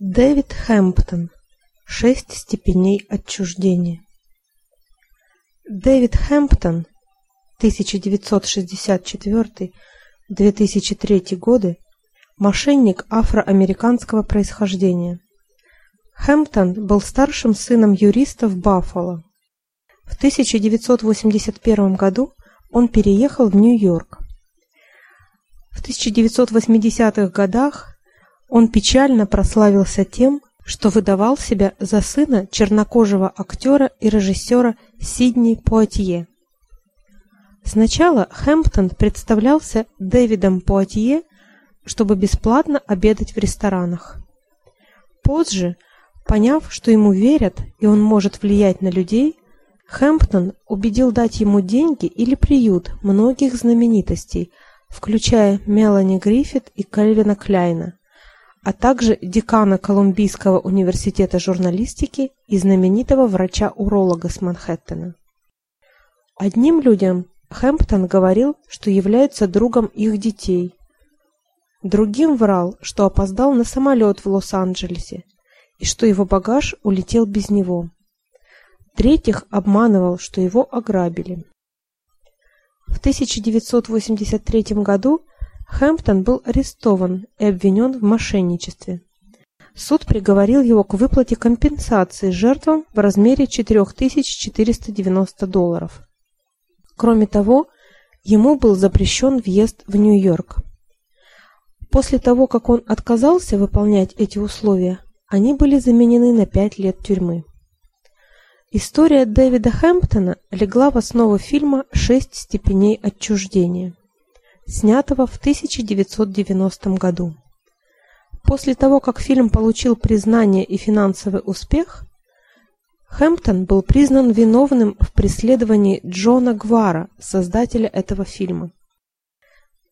Дэвид Хэмптон. Шесть степеней отчуждения. Дэвид Хэмптон 1964-2003 годы мошенник афроамериканского происхождения. Хэмптон был старшим сыном юриста в Баффало. В 1981 году он переехал в Нью-Йорк. В 1980-х годах он печально прославился тем, что выдавал себя за сына чернокожего актера и режиссера Сидни Пуатье. Сначала Хэмптон представлялся Дэвидом Пуатье, чтобы бесплатно обедать в ресторанах. Позже, поняв, что ему верят и он может влиять на людей, Хэмптон убедил дать ему деньги или приют многих знаменитостей, включая Мелани Гриффит и Кельвина Кляйна а также декана Колумбийского университета журналистики и знаменитого врача-уролога с Манхэттена. Одним людям Хэмптон говорил, что является другом их детей. Другим врал, что опоздал на самолет в Лос-Анджелесе и что его багаж улетел без него. Третьих обманывал, что его ограбили. В 1983 году Хэмптон был арестован и обвинен в мошенничестве. Суд приговорил его к выплате компенсации жертвам в размере 4490 долларов. Кроме того, ему был запрещен въезд в Нью-Йорк. После того, как он отказался выполнять эти условия, они были заменены на пять лет тюрьмы. История Дэвида Хэмптона легла в основу фильма «Шесть степеней отчуждения» снятого в 1990 году. После того, как фильм получил признание и финансовый успех, Хэмптон был признан виновным в преследовании Джона Гвара, создателя этого фильма.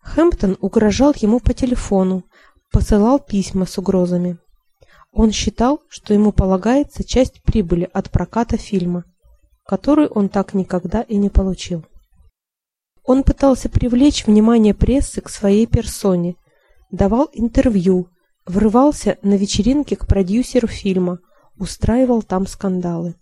Хэмптон угрожал ему по телефону, посылал письма с угрозами. Он считал, что ему полагается часть прибыли от проката фильма, которую он так никогда и не получил. Он пытался привлечь внимание прессы к своей персоне, давал интервью, врывался на вечеринки к продюсеру фильма, устраивал там скандалы.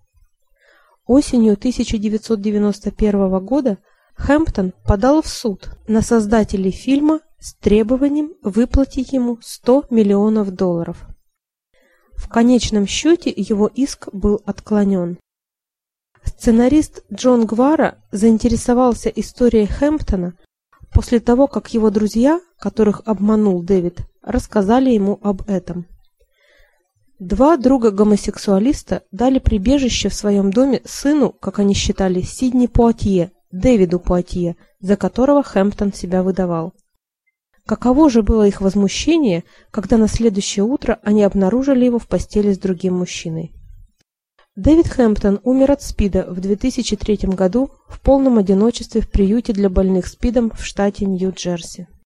Осенью 1991 года Хэмптон подал в суд на создателей фильма с требованием выплатить ему 100 миллионов долларов. В конечном счете его иск был отклонен. Сценарист Джон Гвара заинтересовался историей Хэмптона после того, как его друзья, которых обманул Дэвид, рассказали ему об этом. Два друга-гомосексуалиста дали прибежище в своем доме сыну, как они считали, Сидни Пуатье, Дэвиду Пуатье, за которого Хэмптон себя выдавал. Каково же было их возмущение, когда на следующее утро они обнаружили его в постели с другим мужчиной. Дэвид Хэмптон умер от СПИДа в 2003 году в полном одиночестве в приюте для больных СПИДом в штате Нью-Джерси.